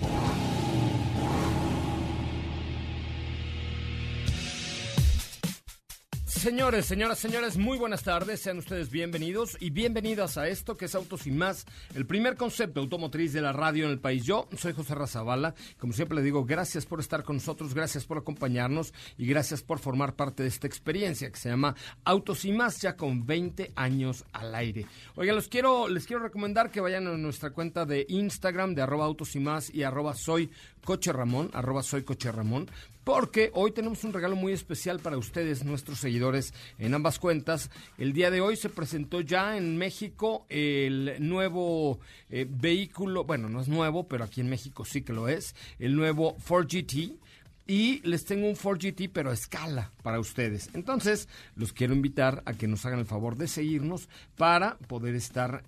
Thank you. Señores, señoras, señores, muy buenas tardes. Sean ustedes bienvenidos y bienvenidas a esto que es Autos y Más, el primer concepto automotriz de la radio en el país. Yo soy José Razabala. Como siempre le digo, gracias por estar con nosotros, gracias por acompañarnos y gracias por formar parte de esta experiencia que se llama Autos y Más, ya con 20 años al aire. Oigan, los quiero, les quiero recomendar que vayan a nuestra cuenta de Instagram de arroba autos y más y arroba soy coche Ramón, arroba soy coche Ramón, porque hoy tenemos un regalo muy especial para ustedes, nuestros seguidores, en ambas cuentas. El día de hoy se presentó ya en México el nuevo eh, vehículo, bueno, no es nuevo, pero aquí en México sí que lo es, el nuevo Ford GT y les tengo un Ford GT, pero a escala para ustedes. Entonces, los quiero invitar a que nos hagan el favor de seguirnos para poder estar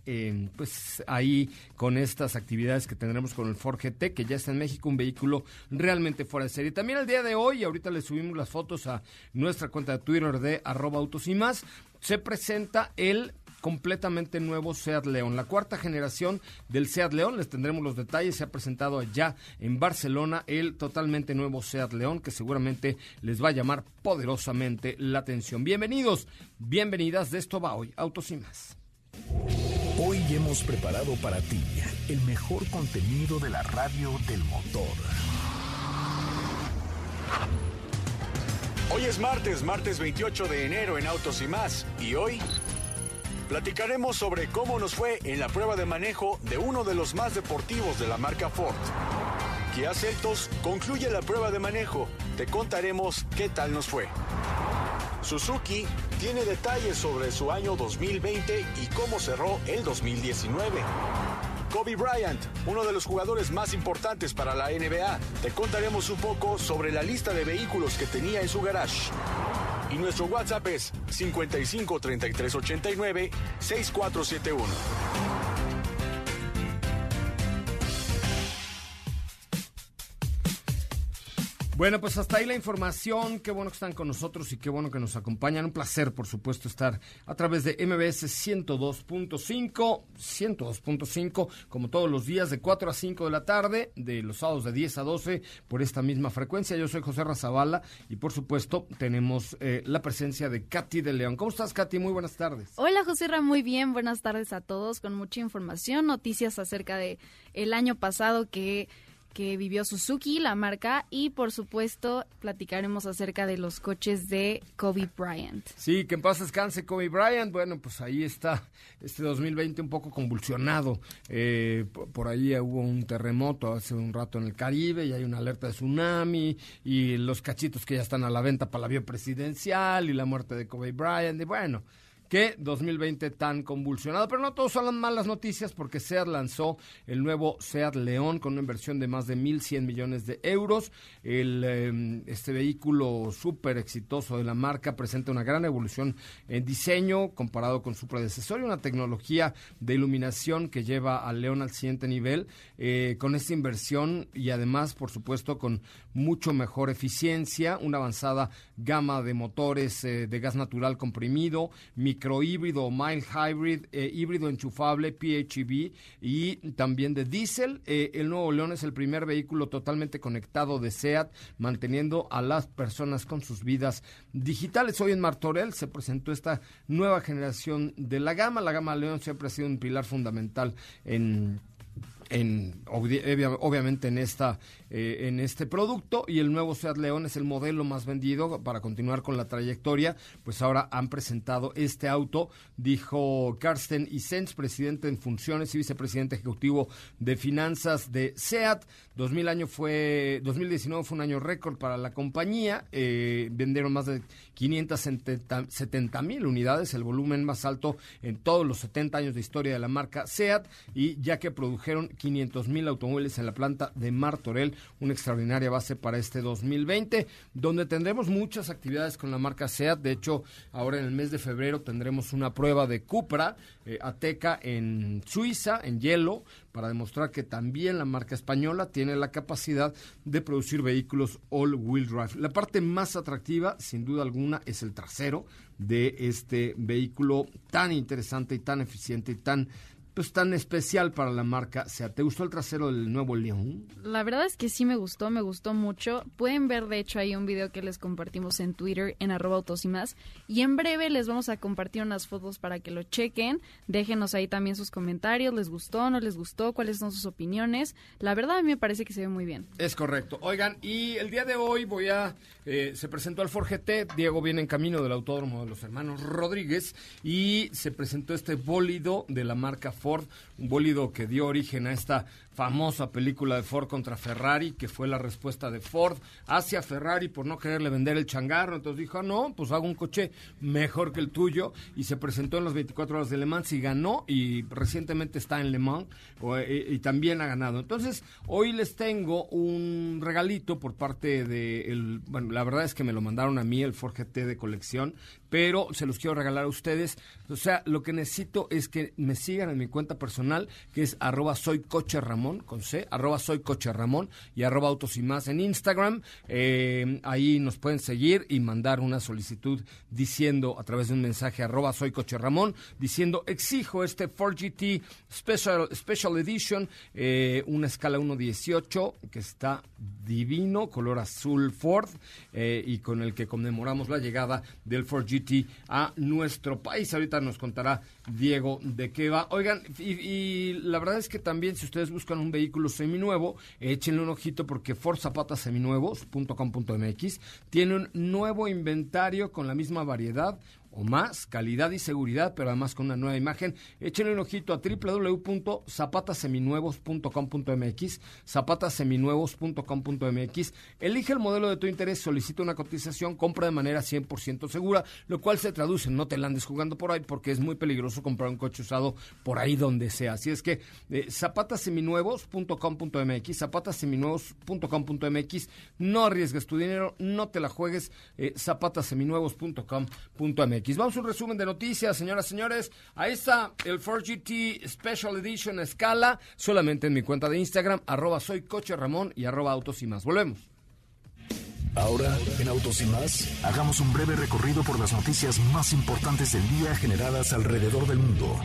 pues ahí con estas actividades que tendremos con el Ford GT, que ya está en México, un vehículo realmente fuera de serie. También el día de hoy, ahorita les subimos las fotos a nuestra cuenta de Twitter de arroba autos y más, se presenta el completamente nuevo Seat León. La cuarta generación del Seat León, les tendremos los detalles, se ha presentado allá en Barcelona el totalmente nuevo Seat León que seguramente les va a llamar poderosamente la atención. Bienvenidos, bienvenidas, de esto va hoy, Autos y más. Hoy hemos preparado para ti el mejor contenido de la radio del motor. Hoy es martes, martes 28 de enero en Autos y más, y hoy platicaremos sobre cómo nos fue en la prueba de manejo de uno de los más deportivos de la marca Ford. Kia Celtos concluye la prueba de manejo. Te contaremos qué tal nos fue. Suzuki tiene detalles sobre su año 2020 y cómo cerró el 2019. Kobe Bryant, uno de los jugadores más importantes para la NBA. Te contaremos un poco sobre la lista de vehículos que tenía en su garage. Y nuestro WhatsApp es 55 33 89 6471. Bueno, pues hasta ahí la información. Qué bueno que están con nosotros y qué bueno que nos acompañan. Un placer, por supuesto, estar a través de MBS 102.5, 102.5, como todos los días de 4 a 5 de la tarde, de los sábados de 10 a 12, por esta misma frecuencia. Yo soy José Razabala y, por supuesto, tenemos eh, la presencia de Katy de León. ¿Cómo estás, Katy? Muy buenas tardes. Hola, José Ra, muy bien. Buenas tardes a todos, con mucha información, noticias acerca de el año pasado que que vivió Suzuki, la marca, y por supuesto platicaremos acerca de los coches de Kobe Bryant. Sí, que en paz descanse Kobe Bryant. Bueno, pues ahí está este 2020 un poco convulsionado. Eh, por ahí hubo un terremoto hace un rato en el Caribe y hay una alerta de tsunami y los cachitos que ya están a la venta para la avión presidencial y la muerte de Kobe Bryant. Y bueno, Qué 2020 tan convulsionado, pero no todos son las malas noticias porque SEAT lanzó el nuevo SEAT León con una inversión de más de 1.100 millones de euros. Em, este vehículo súper exitoso de la marca presenta una gran evolución en diseño comparado con su predecesor y una tecnología de iluminación que lleva al León al siguiente nivel. Eh, con esta inversión y además, por supuesto, con mucho mejor eficiencia, una avanzada gama de motores eh, de gas natural comprimido, microhíbrido mild hybrid, eh, híbrido enchufable, PHEV y también de diésel. Eh, el nuevo León es el primer vehículo totalmente conectado de SEAT, manteniendo a las personas con sus vidas digitales. Hoy en Martorell se presentó esta nueva generación de la gama. La gama León siempre ha sido un pilar fundamental en en, obviamente en esta eh, en este producto y el nuevo Seat León es el modelo más vendido para continuar con la trayectoria pues ahora han presentado este auto dijo Karsten Isens presidente en funciones y vicepresidente ejecutivo de finanzas de Seat. 2000 año fue 2019 fue un año récord para la compañía eh, vendieron más de 570 mil unidades el volumen más alto en todos los 70 años de historia de la marca Seat y ya que produjeron 500 mil automóviles en la planta de Martorell, una extraordinaria base para este 2020, donde tendremos muchas actividades con la marca SEAT. De hecho, ahora en el mes de febrero tendremos una prueba de Cupra eh, Ateca en Suiza, en hielo, para demostrar que también la marca española tiene la capacidad de producir vehículos all-wheel drive. La parte más atractiva, sin duda alguna, es el trasero de este vehículo tan interesante y tan eficiente y tan pues tan especial para la marca sea. ¿Te gustó el trasero del nuevo León? La verdad es que sí me gustó, me gustó mucho. Pueden ver, de hecho, ahí un video que les compartimos en Twitter, en arroba autos y más. Y en breve les vamos a compartir unas fotos para que lo chequen. Déjenos ahí también sus comentarios. ¿Les gustó, no les gustó? ¿Cuáles son sus opiniones? La verdad a mí me parece que se ve muy bien. Es correcto. Oigan, y el día de hoy voy a... Eh, se presentó el Ford GT. Diego viene en camino del Autódromo de los Hermanos Rodríguez. Y se presentó este bólido de la marca Ford, un bólido que dio origen a esta famosa película de Ford contra Ferrari, que fue la respuesta de Ford hacia Ferrari por no quererle vender el changarro. Entonces dijo, ah, no, pues hago un coche mejor que el tuyo. Y se presentó en las 24 horas de Le Mans y ganó. Y recientemente está en Le Mans eh, y, también ha ganado. Entonces, hoy les tengo un regalito por parte de... El, bueno, la verdad es que me lo mandaron a mí, el Ford GT de colección, pero se los quiero regalar a ustedes. O sea, lo que necesito es que me sigan en mi cuenta personal, que es arroba soy Ramón, con C, arroba soy coche Ramón y arroba autos y más en Instagram. Eh, ahí nos pueden seguir y mandar una solicitud diciendo a través de un mensaje arroba soy coche Ramón, diciendo exijo este 4GT Special, Special Edition, eh, una escala 1.18 que está divino, color azul Ford eh, y con el que conmemoramos la llegada del Ford GT a nuestro país. Ahorita nos contará Diego de qué va. Oigan, y, la verdad es que también si ustedes buscan un vehículo seminuevo, échenle un ojito porque Ford Zapatas Seminuevos.com.mx tiene un nuevo inventario con la misma variedad, o más, calidad y seguridad, pero además con una nueva imagen. Échenle un ojito a www.zapataseminuevos.com.mx, zapataseminuevos.com.mx. Elige el modelo de tu interés, solicita una cotización, compra de manera 100% segura, lo cual se traduce no te la andes jugando por ahí porque es muy peligroso comprar un coche usado por ahí donde sea. Así es que eh, zapataseminuevos.com.mx, no arriesgues tu dinero, no te la juegues, eh, zapataseminuevos.com.mx. Vamos a un resumen de noticias, señoras y señores. Ahí está el 4GT Special Edition escala, solamente en mi cuenta de Instagram, arroba soy y arroba autos y más. Volvemos. Ahora, en Autos y más, hagamos un breve recorrido por las noticias más importantes del día generadas alrededor del mundo.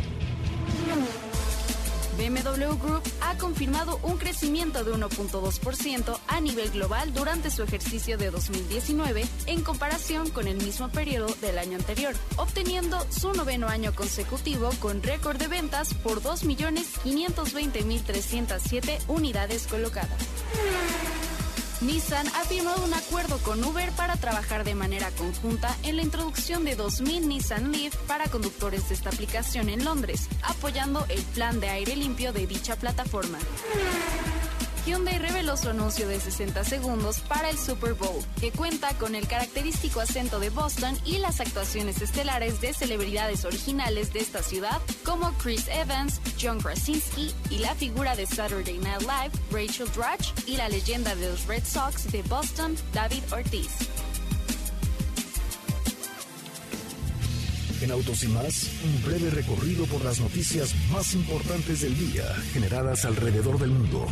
BMW Group ha confirmado un crecimiento de 1.2% a nivel global durante su ejercicio de 2019 en comparación con el mismo periodo del año anterior, obteniendo su noveno año consecutivo con récord de ventas por 2.520.307 unidades colocadas. Nissan ha firmado un acuerdo con Uber para trabajar de manera conjunta en la introducción de 2.000 Nissan Leaf para conductores de esta aplicación en Londres, apoyando el plan de aire limpio de dicha plataforma. Hyundai reveló su anuncio de 60 segundos para el Super Bowl, que cuenta con el característico acento de Boston y las actuaciones estelares de celebridades originales de esta ciudad, como Chris Evans, John Krasinski y la figura de Saturday Night Live, Rachel Dratch, y la leyenda de los Red Sox de Boston, David Ortiz. En Autos y más, un breve recorrido por las noticias más importantes del día generadas alrededor del mundo.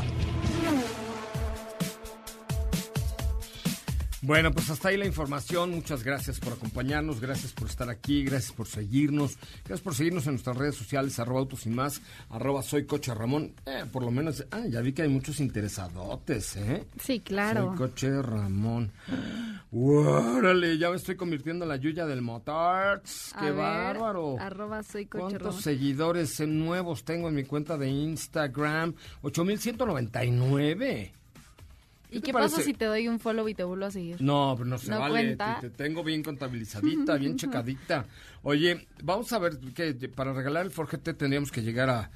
Bueno, pues hasta ahí la información. Muchas gracias por acompañarnos, gracias por estar aquí, gracias por seguirnos, gracias por seguirnos en nuestras redes sociales, arroba autos y más, arroba soy coche Ramón. Eh, por lo menos, ah, ya vi que hay muchos interesadotes, ¿eh? Sí, claro. Soy coche Ramón. ¡Órale! Ya me estoy convirtiendo en la Yuya del motor. ¡Qué bárbaro! arroba soy coche ¿Cuántos seguidores nuevos tengo en mi cuenta de Instagram? 8199. ¿Y qué, pasa si te doy un follow y te vuelvo a seguir? No, pero no se vale. Te, tengo bien contabilizadita, bien checadita. Oye, vamos a ver que para regalar el Forgete tendríamos que llegar a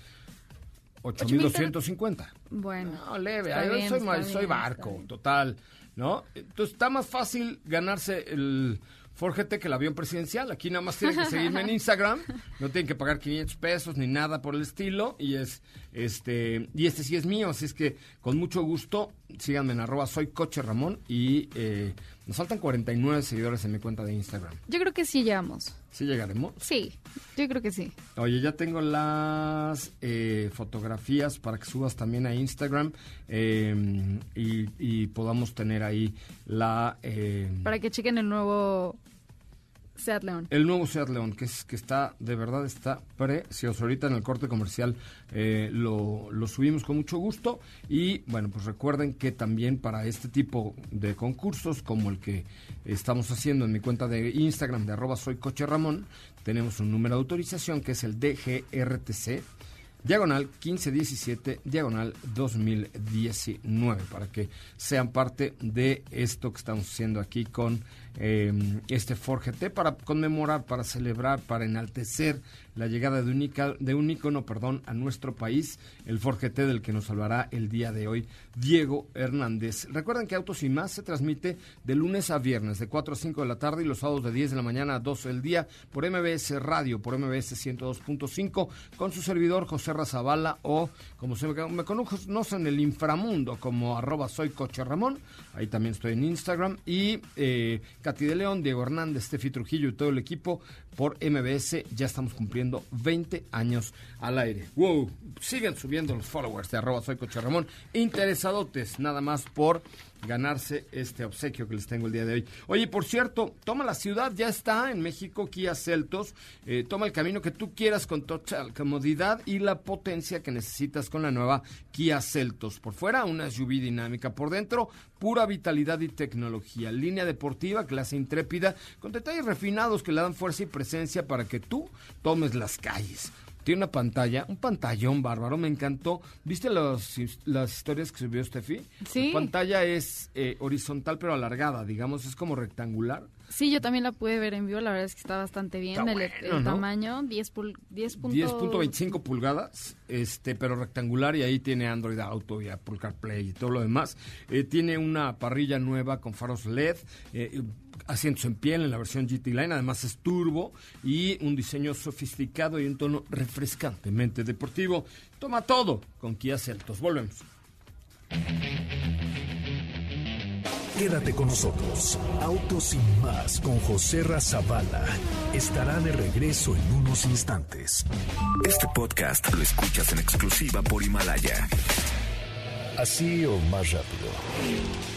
8250. Bueno. No, leve. Soy, soy barco, total. ¿No? Entonces está más fácil ganarse el Forgete que el avión presidencial. Aquí nada más tienen que seguirme en Instagram. No tienen que pagar 500 pesos ni nada por el estilo. Y es este y este sí es mío. Así es que con mucho gusto síganme en arroba soy coche Ramón. Y eh, nos faltan 49 seguidores en mi cuenta de Instagram. Yo creo que sí llegamos. ¿Sí llegaremos? Sí, yo creo que sí. Oye, ya tengo las eh, fotografías para que subas también a Instagram em, y, y, podamos tener ahí la... Em, para que chequen el nuevo Seat León. El nuevo Seat León, que, es, que está, de verdad está precioso. Ahorita en el corte comercial eh, lo, lo, subimos con mucho gusto. Y bueno, pues recuerden que también para este tipo de concursos, como el que estamos haciendo en mi cuenta de Instagram de arroba soy tenemos un número de autorización que es el DGRTC diagonal 1517, diagonal 2019, para que sean parte de esto que estamos haciendo aquí con eh, este Forgete para conmemorar, para celebrar, para enaltecer la llegada de un, de un ícono perdón, a nuestro país, el Forgete del que nos hablará el día de hoy, Diego Hernández. Recuerden que Autos y Más se transmite de lunes a viernes, de 4 a 5 de la tarde y los sábados de 10 de la mañana a 12 del día por MBS Radio, por MBS 102.5, con su servidor José Razabala o, como se me conocen en el inframundo, como arroba soy coche Ramón, ahí también estoy en Instagram, y eh, Katy de León, Diego Hernández, Tefi Trujillo y todo el equipo por MBS. Ya estamos cumpliendo 20 años al aire. ¡Wow! Siguen subiendo los followers de arroba soy Coche Ramón. Interesadotes, nada más por ganarse este obsequio que les tengo el día de hoy. Oye, por cierto, toma la ciudad, ya está en México, Kia Celtos. Eh, toma el camino que tú quieras con total comodidad y la potencia que necesitas con la nueva Kia Celtos. Por fuera, una SUV dinámica. Por dentro, pura vitalidad y tecnología. Línea deportiva, clase intrépida, con detalles refinados que le dan fuerza y presencia para que tú tomes las calles. Tiene una pantalla, un pantallón bárbaro, me encantó. ¿Viste los, las historias que subió Steffi? Sí. La pantalla es eh, horizontal pero alargada, digamos, es como rectangular. Sí, yo también la pude ver en vivo, la verdad es que está bastante bien el, tamaño, 10.25 pulgadas, este, pero rectangular y ahí tiene Android Auto y Apple CarPlay y todo lo demás. Eh, tiene una parrilla nueva con faros LED, eh, asientos en piel en la versión GT Line, además es turbo y un diseño sofisticado y un tono refrescantemente deportivo. Toma todo con Kia Celtos. Volvemos. Quédate con nosotros. Autos sin más con José Razabala. Estará de regreso en unos instantes. Este podcast lo escuchas en exclusiva por Himalaya. Así o más rápido.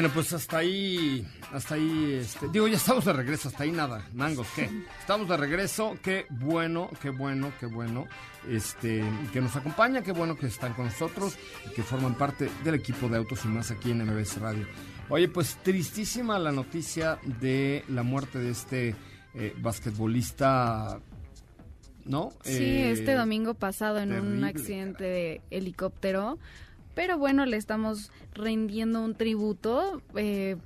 Bueno, pues hasta ahí, hasta ahí, este, digo, ya estamos de regreso, hasta ahí nada, mangos, ¿qué? Estamos de regreso, qué bueno, qué bueno, qué bueno, este, que nos acompaña, qué bueno que están con nosotros y que forman parte del equipo de Autos y Más aquí en MBS Radio. Oye, pues tristísima la noticia de la muerte de este eh, basquetbolista, ¿no? Sí, Eh, este domingo pasado en un accidente de helicóptero. Pero bueno, le estamos rindiendo un tributo, eh,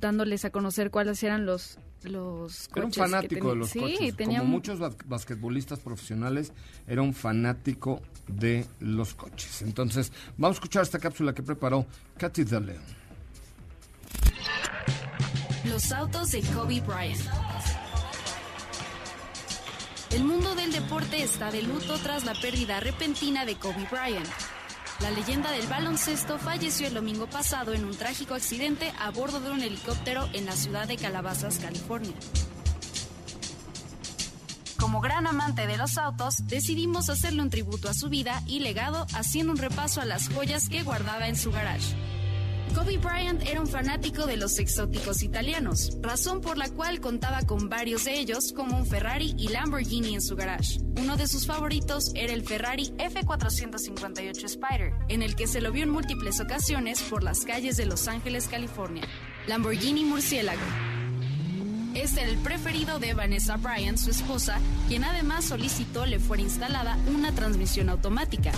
dándoles a conocer cuáles eran los los Era un coches que fanático de los sí, coches. tenía Como un- muchos bas- basquetbolistas profesionales, era un fanático de los coches. Entonces, vamos a escuchar esta cápsula que preparó Katy de León. Los autos de Kobe Bryant. El mundo del deporte está de luto tras la pérdida repentina de Kobe Bryant. La leyenda del baloncesto falleció el domingo pasado en un trágico accidente a bordo de un helicóptero en la ciudad de Calabazas, California. Como gran amante de los autos, decidimos hacerle un tributo a su vida y legado haciendo un repaso a las joyas que guardaba en su garage. Kobe Bryant era un fanático de los exóticos italianos, razón por la cual contaba con varios de ellos como un Ferrari y Lamborghini en su garage. Uno de sus favoritos era el Ferrari F458 Spider, en el que se lo vio en múltiples ocasiones por las calles de Los Ángeles, California. Lamborghini Murciélago. Este era el preferido de Vanessa Bryant, su esposa, quien además solicitó le fuera instalada una transmisión automática.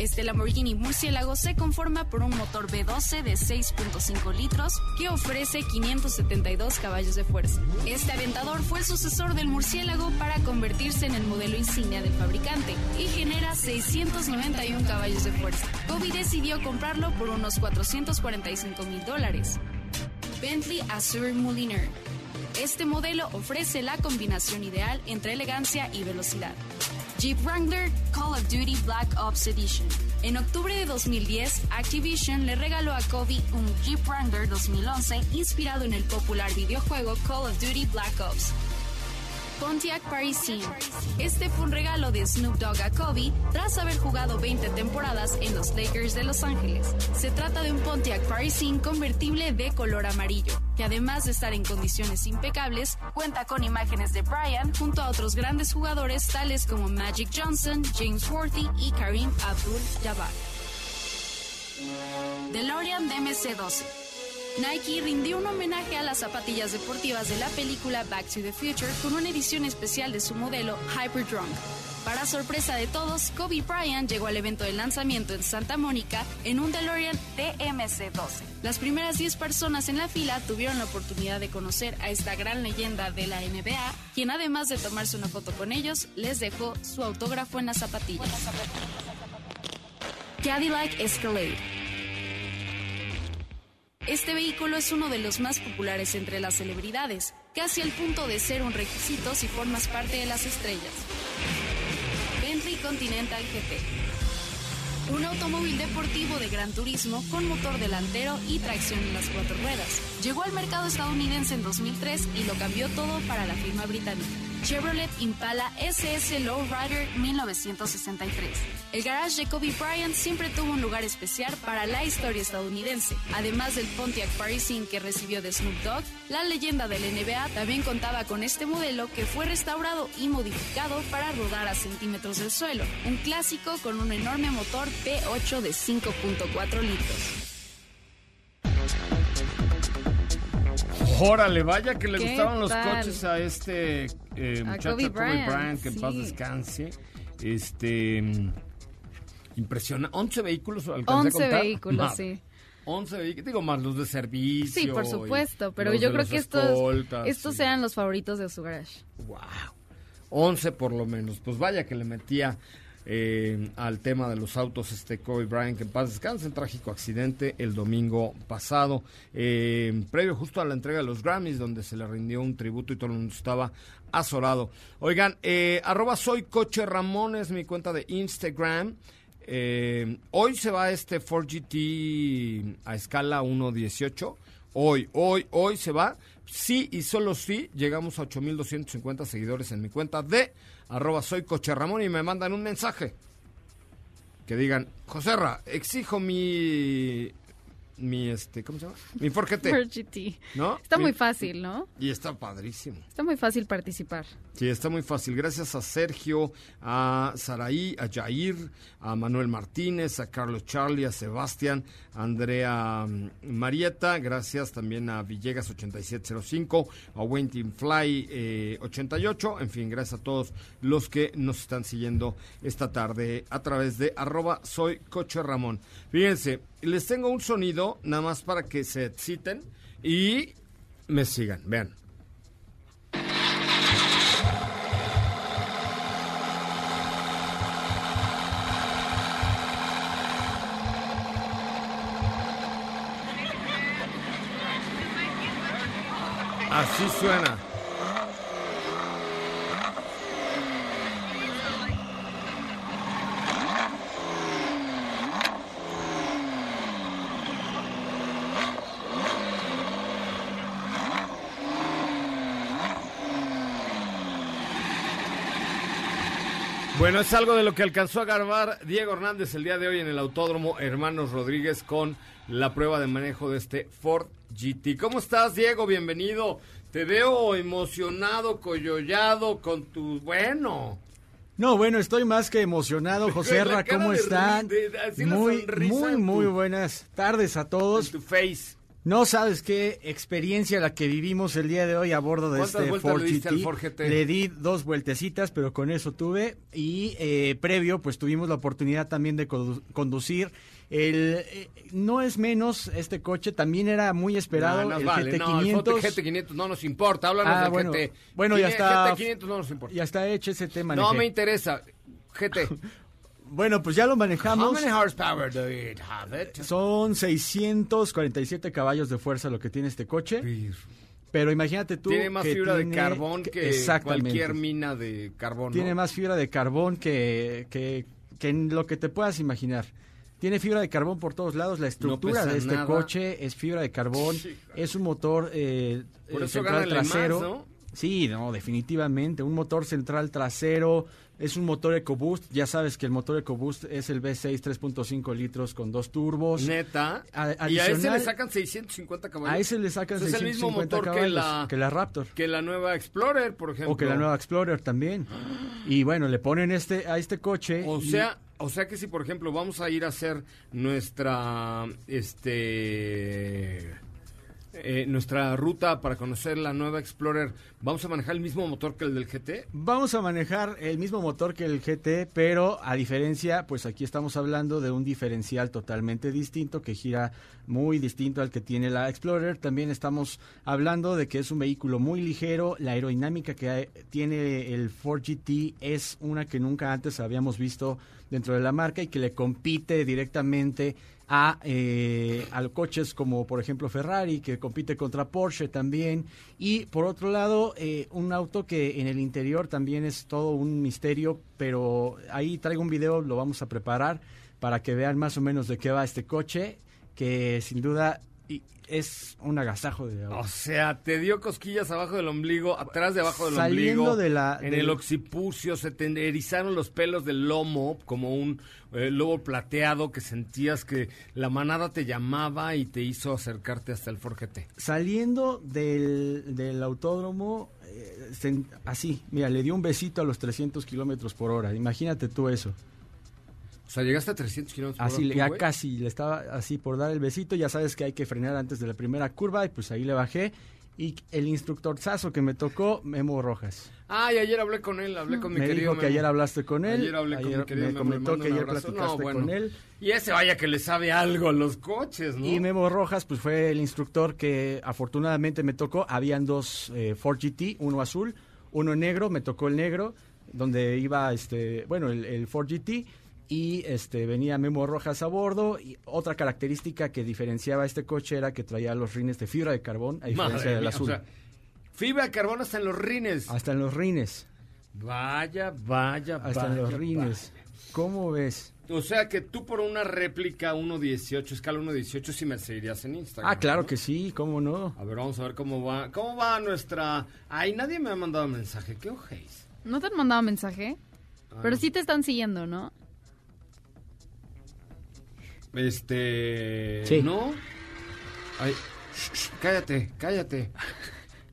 Este Lamborghini Murciélago se conforma por un motor V12 de 6.5 litros que ofrece 572 caballos de fuerza. Este aventador fue el sucesor del Murciélago para convertirse en el modelo insignia del fabricante y genera 691 caballos de fuerza. Kobe decidió comprarlo por unos 445 mil dólares. Bentley Azure Mouliner. Este modelo ofrece la combinación ideal entre elegancia y velocidad. Jeep Wrangler Call of Duty Black Ops Edition. En octubre de 2010, Activision le regaló a Kobe un Jeep Wrangler 2011 inspirado en el popular videojuego Call of Duty Black Ops. Pontiac Parisien. Este fue un regalo de Snoop Dogg a Kobe tras haber jugado 20 temporadas en los Lakers de Los Ángeles. Se trata de un Pontiac Parisien convertible de color amarillo, que además de estar en condiciones impecables, cuenta con imágenes de Bryant junto a otros grandes jugadores tales como Magic Johnson, James Worthy y Kareem Abdul-Jabbar. DeLorean DMC-12. Nike rindió un homenaje a las zapatillas deportivas de la película Back to the Future con una edición especial de su modelo Hyperdrunk. Para sorpresa de todos, Kobe Bryant llegó al evento de lanzamiento en Santa Mónica en un DeLorean DMC-12. Las primeras 10 personas en la fila tuvieron la oportunidad de conocer a esta gran leyenda de la NBA, quien además de tomarse una foto con ellos, les dejó su autógrafo en las zapatillas. Cadillac Escalade. Este vehículo es uno de los más populares entre las celebridades, casi al punto de ser un requisito si formas parte de las estrellas. Bentley Continental GT. Un automóvil deportivo de gran turismo con motor delantero y tracción en las cuatro ruedas. Llegó al mercado estadounidense en 2003 y lo cambió todo para la firma británica. Chevrolet Impala SS Lowrider 1963. El garage de Kobe Bryant siempre tuvo un lugar especial para la historia estadounidense. Además del Pontiac Parisien que recibió de Snoop Dogg, la leyenda del NBA también contaba con este modelo que fue restaurado y modificado para rodar a centímetros del suelo. Un clásico con un enorme motor P8 de 5.4 litros. Órale, vaya que le ¿Qué gustaron los tal? coches a este eh, A muchacho Kobe Kobe Bryant, Bryant, que en paz descanse. Este. mm, Impresiona. 11 vehículos alcancé a 11 contar? vehículos, sí. 11 vehículos, digo más los de servicio. Sí, por supuesto, pero yo creo que estos, estos sí. eran los favoritos de su garage. Wow. 11 por lo menos. Pues vaya que le metía eh, al tema de los autos este Kobe Bryant, que en paz descanse, en trágico accidente el domingo pasado, eh, previo justo a la entrega de los Grammys, donde se le rindió un tributo y todo el mundo estaba azorado. Oigan, eh, arroba soy coche Ramón es mi cuenta de Instagram. Eh, hoy se va este 4GT a escala 1.18. Hoy, hoy, hoy se va. Sí y solo sí llegamos a 8.250 seguidores en mi cuenta de arroba soy coche Ramón y me mandan un mensaje que digan, Joserra, exijo mi, mi este, ¿cómo se llama? Mi Ford GT, Ford GT. ¿no? Está muy fácil, ¿no? Y está padrísimo. Está muy fácil participar. Sí, está muy fácil. Gracias a Sergio, a Saraí, a Jair, a Manuel Martínez, a Carlos Charlie, a Sebastián, a Andrea mm, Marieta. Gracias también a Villegas 8705, a Wentin Fly eh, 88. En fin, gracias a todos los que nos están siguiendo esta tarde a través de arroba soy coche Ramón. Fíjense, les tengo un sonido nada más para que se exciten y me sigan. Vean. Así suena. Bueno, es algo de lo que alcanzó a grabar Diego Hernández el día de hoy en el Autódromo Hermanos Rodríguez con la prueba de manejo de este Ford GT. ¿Cómo estás, Diego? Bienvenido. Te veo emocionado, coyollado con tu... Bueno. No, bueno, estoy más que emocionado, José La Ra, cara ¿cómo están? de- Muy, muy, en muy buenas tardes a En todos. tu face. No sabes qué experiencia la que vivimos el día de hoy a bordo de ¿Cuántas este Ford le diste al GT. Ford GT? Le di dos vueltecitas, pero con eso tuve. Y eh, previo, pues tuvimos la oportunidad también de condu- conducir. El, eh, no es menos este coche, también era muy esperado. No, no el vale, no, el GT500. Ford GT500 no nos importa, háblanos Ah, del bueno, GT. bueno, ya está- GT500 no nos importa. Ya está hecho ese tema. no me interesa. GT. Bueno, pues ya lo manejamos. Son 647 caballos de fuerza lo que tiene este coche. Pero imagínate tú. Tiene más que fibra de carbón que cualquier mina de carbón. ¿no? Tiene más fibra de carbón que, que, que en lo que te puedas imaginar. Tiene fibra de carbón por todos lados. La estructura de este nada. coche es fibra de carbón. Sí, es un motor eh, Por eh, eso central trasero. ¿no? Sí, no, definitivamente. Un motor central trasero. Es un motor EcoBoost. Ya sabes que el motor EcoBoost es el V6 3.5 litros con dos turbos. Neta. A- y a ese le sacan 650 caballos. A ese le sacan O sea, es el mismo 650 motor que la, que la Raptor. que la nueva Explorer, por ejemplo. O que la nueva Explorer también. Y bueno, le ponen este a este coche. O y- sea, o sea que si por ejemplo vamos a ir a hacer nuestra este eh, nuestra ruta para conocer la nueva Explorer, vamos a manejar el mismo motor que el del GT. Vamos a manejar el mismo motor que el GT, pero a diferencia, pues aquí estamos hablando de un diferencial totalmente distinto que gira muy distinto al que tiene la Explorer. También estamos hablando de que es un vehículo muy ligero. La aerodinámica que tiene el Ford GT es una que nunca antes habíamos visto dentro de la marca y que le compite directamente a, eh, a coches como por ejemplo Ferrari, que compite contra Porsche también. Y por otro lado, eh, un auto que en el interior también es todo un misterio, pero ahí traigo un video, lo vamos a preparar para que vean más o menos de qué va este coche, que sin duda es un agasajo de. O sea, te dio cosquillas abajo del ombligo, atrás de abajo del Saliendo ombligo, de la- en del- el occipucio, se te erizaron los pelos del lomo como un eh, lobo plateado que sentías que la manada te llamaba y te hizo acercarte hasta el Ford GT. Saliendo del, del autódromo, eh, así, mira, le dio un besito a los 300 kilómetros por hora. Imagínate tú eso. O sea, llegaste a 300 kilómetros Así, tú, ya güey. casi le estaba así por dar el besito. Ya sabes que hay que frenar antes de la primera curva y pues ahí le bajé. Y el instructorzazo que me tocó, Memo Rojas. Ay, ayer hablé con él, hablé con mi me querido dijo que Memo. ayer hablaste con él. Ayer hablé con ayer mi querido me comentó que ayer platicaste No, bueno. con él. Y ese vaya que le sabe algo a los coches, ¿no? Y Memo Rojas, pues fue el instructor que afortunadamente me tocó. Habían dos eh, Ford GT, uno azul, uno negro, me tocó el negro, donde iba, este, bueno, el, el Ford GT. Y este venía Memo Rojas a bordo. Y otra característica que diferenciaba a este coche era que traía los rines de fibra de carbón, a diferencia Madre del mía, azul. o sea, fibra de carbono hasta en los rines. hasta en los rines. Vaya, vaya, Hasta vaya, en los rines. ¿Cómo ves? O sea que tú por una réplica 1.18, escala 1.18, sí me seguirías en Instagram. Ah, claro ¿no? que sí, ¿cómo no? A ver, vamos a ver cómo va. ¿Cómo va nuestra...? Ay, nadie me ha mandado mensaje. ¿Qué ojéis? ¿No te han mandado mensaje? Pero sí te están siguiendo, ¿no? Este... Sí. ¿No? Ay, cállate, cállate.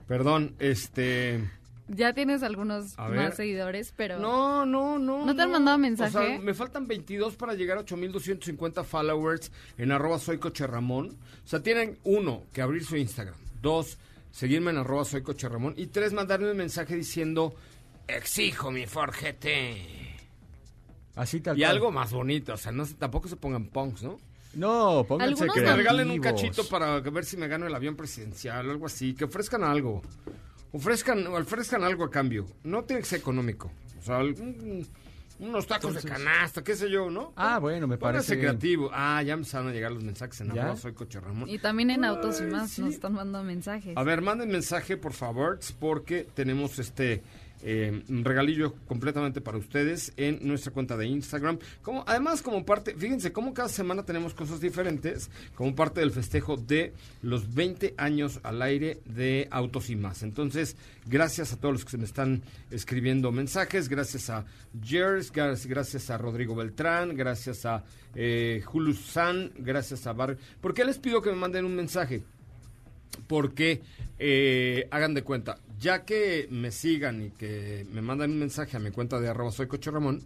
Perdón, este... Ya tienes algunos A ver. más seguidores, pero... No, no, no. ¿No te han mandado mensaje? O sea, me faltan 22 para llegar a 8250 followers en arroba soy coche Ramón. O sea, tienen uno, que abrir su Instagram. Dos, seguirme en arroba soy coche Ramón. Y tres, mandarme un mensaje diciendo, exijo mi Ford GT. Así tal Y cual. algo más bonito, o sea, no, tampoco se pongan punks, ¿no? No, pónganse Algunos Que me regalen un cachito para ver si me gano el avión presidencial o algo así. Que ofrezcan algo. Ofrezcan, ofrezcan algo a cambio. No tiene que ser económico. O sea, algún- unos tacos de canasta, qué sé yo, ¿no? Ah, bueno, me Pónganse parece creativo. Ah, ya empezaron a llegar los mensajes en arroba soy Coche Ramón. Y también en Autos y más sí. nos están mandando mensajes. A ver, manden mensaje, por favor, porque tenemos este eh, un regalillo completamente para ustedes en nuestra cuenta de Instagram. Como, además, como parte, fíjense, como cada semana tenemos cosas diferentes, como parte del festejo de los 20 años al aire de Autos y más. Entonces, gracias a todos los que se me están escribiendo mensajes, gracias a Jers, gracias, a Rodrigo Beltrán, gracias a eh, San, gracias a Bar. ¿Por qué les pido que me manden un mensaje? porque eh, hagan de cuenta, ya que me sigan y que me mandan un mensaje a mi cuenta de arroba soy Coche Ramón,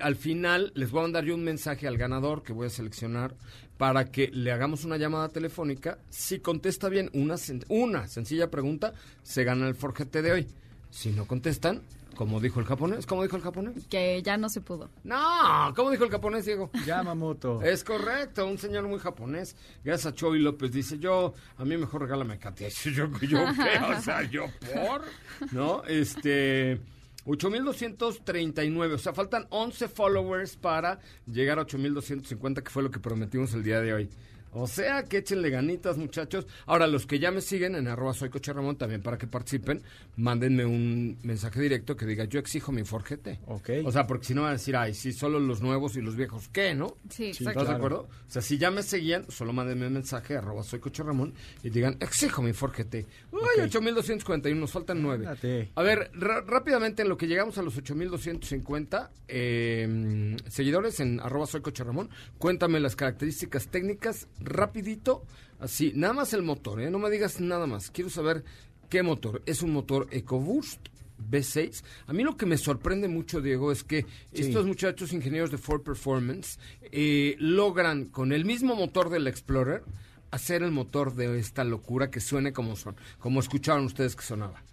al final les voy a mandar yo un mensaje al ganador que voy a seleccionar para que le hagamos una llamada telefónica. Si contesta bien una, una sencilla pregunta, se gana el forjete de hoy. Si no contestan, como dijo el japonés, ¿cómo dijo el japonés? Que ya no se pudo. No, ¿cómo dijo el japonés, Diego? Yamamoto. Es correcto, un señor muy japonés. Gracias a Chovy López. Dice, yo, a mí mejor regálame Katia. Yo, yo, ¿qué? O sea, yo por, ¿no? Este, 8239. O sea, faltan 11 followers para llegar a 8250, que fue lo que prometimos el día de hoy. O sea, que échenle ganitas, muchachos. Ahora, los que ya me siguen en arroba soy Coche Ramón, también para que participen, mándenme un mensaje directo que diga, yo exijo mi Ford GT. Ok. O sea, porque si no van a decir, ay, sí, solo los nuevos y los viejos, ¿qué, no? Sí, ¿Estás de acuerdo? O sea, si ya me seguían, solo mándenme un mensaje, arroba soy Coche Ramón, y digan, exijo mi Ford GT. Uy, 8241, nos faltan nueve. A ver, rápidamente, en lo que llegamos a los 8250 eh, seguidores en arroba soy Coche Ramón, cuéntame las características técnicas, rapidito, así, nada más el motor, ¿eh? No me digas nada más, quiero saber qué motor. ¿Es un motor EcoBoost? B6. A mí lo que me sorprende mucho, Diego, es que estos muchachos ingenieros de Ford Performance eh, logran con el mismo motor del Explorer hacer el motor de esta locura que suene como son, como escucharon ustedes que sonaba.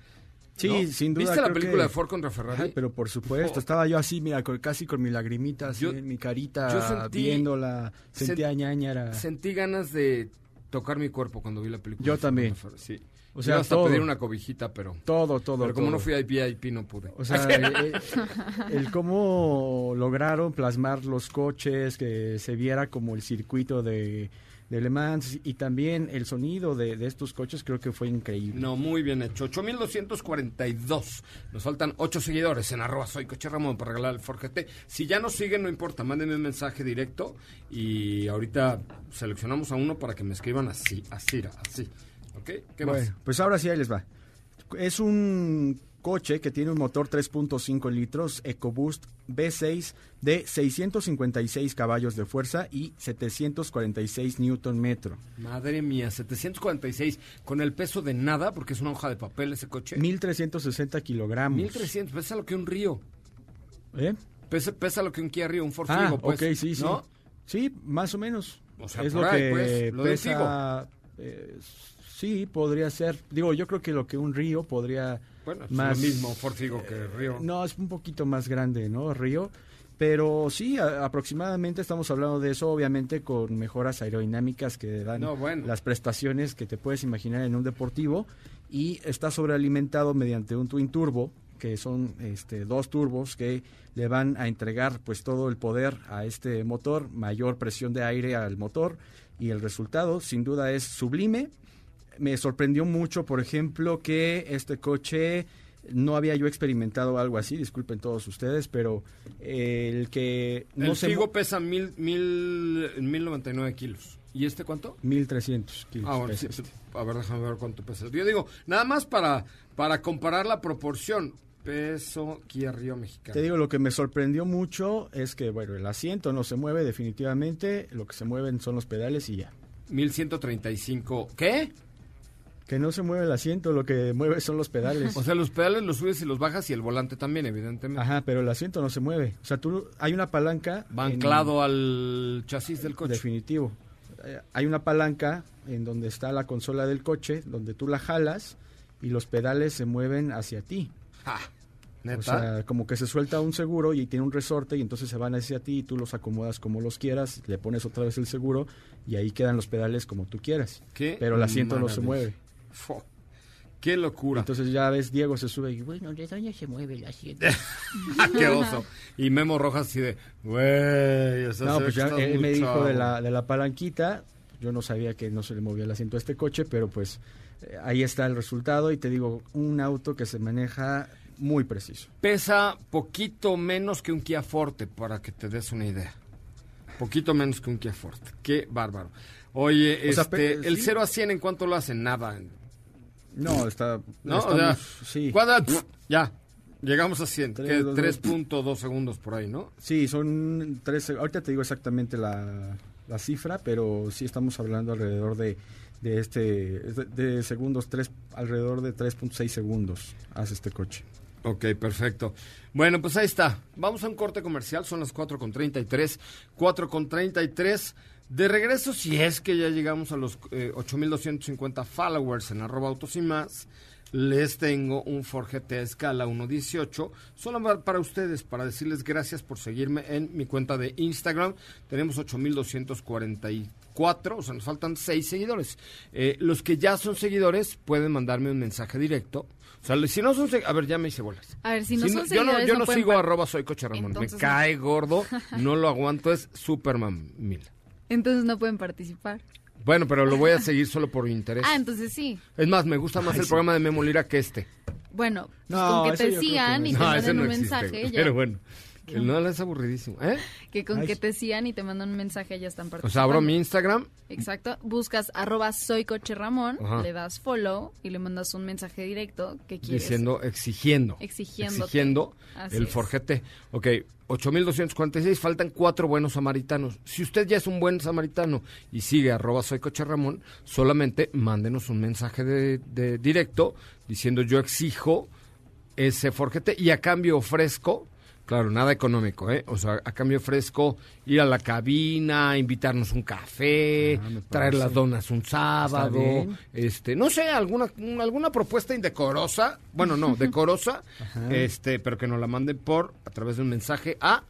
Sí, ¿no? sin duda. ¿Viste la película que- de Ford contra Ferrari? Ay, pero por supuesto, estaba yo así, mira, casi con mi lagrimita así Yo- en mi carita, yo sentí- viéndola, sentía sen- ñañara. Sentí ganas de tocar mi cuerpo cuando vi la película. Yo también. Ferrari, Sí. O sea, hasta todo. pedir una cobijita, pero... Todo, todo. pero como todo. no fui a VIP no pude. O sea, eh, el cómo lograron plasmar los coches, que se viera como el circuito de, de Le Mans y también el sonido de, de estos coches creo que fue increíble. No, muy bien hecho. 8242. Nos faltan 8 seguidores en arroba soy Coche Ramón para regalar el Ford GT. Si ya nos siguen, no importa, mándenme un mensaje directo y ahorita seleccionamos a uno para que me escriban así, así, así. ¿Ok? ¿Qué bueno, más? pues ahora sí ahí les va. Es un coche que tiene un motor 3.5 litros EcoBoost V6 de 656 caballos de fuerza y 746 newton metro. Madre mía, 746 con el peso de nada, porque es una hoja de papel ese coche. 1360 kilogramos. 1300, pesa lo que un río. ¿Eh? Pesa, pesa lo que un Kia Rio, un Ford Ah, Figo, pues. ok, sí, sí. ¿no? Sí, más o menos. O sea, es por lo ahí, que pues, lo pesa. eh, sí, podría ser. Digo, yo creo que lo que un río podría. Bueno, es más lo mismo que Río. No, es un poquito más grande, ¿no? Río. Pero sí, a- aproximadamente estamos hablando de eso, obviamente con mejoras aerodinámicas que dan No, bueno. las prestaciones que te puedes imaginar en un deportivo y está sobrealimentado mediante un twin turbo que son este, dos turbos que le van a entregar pues todo el poder a este motor, mayor presión de aire al motor y el resultado sin duda es sublime. Me sorprendió mucho, por ejemplo, que este coche no había yo experimentado algo así, disculpen todos ustedes, pero eh, el que no el se Figo pesa mil, mil, mil noventa y nueve kilos. ¿Y este cuánto? 1300 kilos. Ah, bueno, pesa sí, este. a ver, déjame ver cuánto pesa. Yo digo, nada más para, para comparar la proporción. Peso Kia Río mexicano. Te digo, lo que me sorprendió mucho es que, bueno, el asiento no se mueve definitivamente, lo que se mueven son los pedales y ya. 1135. ¿Qué? Que no se mueve el asiento, lo que mueve son los pedales. O sea, los pedales los subes y los bajas y el volante también, evidentemente. Ajá, pero el asiento no se mueve. O sea, tú hay una palanca Va anclado al chasis del coche. Definitivo. Eh, Hay una palanca en donde está la consola del coche, donde tú la jalas y los pedales se mueven hacia ti. Ah, O sea, como que se suelta un seguro y tiene un resorte y entonces se van hacia ti y tú los acomodas como los quieras, le pones otra vez el seguro y ahí quedan los pedales como tú quieras. Qué Pero el asiento no se mueve. Fo, ¡Qué locura! Entonces ya ves, Diego se sube y bueno, ¿de dónde se mueve el asiento? ¡Qué oso! Y Memo Rojas así de, güey, no, pues ya él me dijo de la, de la palanquita, yo no sabía que no se le movía el asiento a este coche, pero pues eh, ahí está el resultado y te digo, un auto que se maneja muy preciso. Pesa poquito menos que un Kia Forte, para que te des una idea. Poquito menos que un Kia Forte. ¡Qué bárbaro! Oye, O este, el sí. 0 a 100, ¿en cuánto lo hacen? Nada. No, está... ¿No? O sea, estamos- sí. ¿cuándo? Pff, ya, llegamos a 100. Tres, que dos, dos. 3.2 segundos por ahí, ¿no? Sí, son tres, ahorita te digo exactamente la, la cifra, pero sí estamos hablando alrededor de, de este, de, de segundos, tres, alrededor de 3.6 segundos hace este coche. Ok, perfecto. Bueno, pues ahí está. Vamos a un corte comercial, son las 4.33. 4.33. De regreso, si es que ya llegamos a los eh, 8.250 followers en arroba autos y más, les tengo un Ford GT escala 1.18, solo pa- para ustedes, para decirles gracias por seguirme en mi cuenta de Instagram. Tenemos 8.244, o sea, nos faltan 6 seguidores. Eh, los que ya son seguidores pueden mandarme un mensaje directo. O sea, si no son... A ver, ya me hice bolas. A ver, si no son yo no, seguidores, yo no no pueden sigo arroba soy coche Ramón. Me Entonces no. cae gordo, no lo aguanto, es Superman mil. Entonces no pueden participar. Bueno, pero lo voy a seguir solo por interés. Ah, entonces sí. Es más, me gusta más el programa de Memo Lira que este. Bueno, pues No, con que te creo que sigan no y te No, ese manden no un existe. mensaje, ya. Pero bueno, el no es aburridísimo. ¿Eh? Que con Ay. que te sigan y te mandan un mensaje ya están O participando. sea, abro mi Instagram. Exacto. Buscas arroba soy coche Ramón, Ajá. le das follow y le mandas un mensaje directo que quieres. Diciendo, exigiendo. Exigiéndote. Exigiendo Así el es. Forgete. Ok, 8.246, faltan cuatro buenos samaritanos. Si usted ya es un buen samaritano y sigue arroba soy coche Ramón, solamente mándenos un mensaje de, de directo diciendo yo exijo ese Forgete y a cambio ofrezco, claro, nada económico, ¿eh? O sea, a cambio ofrezco ir a la cabina, invitarnos un café, Ah, traer las donas un sábado, este, no sé, alguna un- alguna propuesta indecorosa, bueno, no, decorosa, este, pero que nos la manden por a través de un mensaje a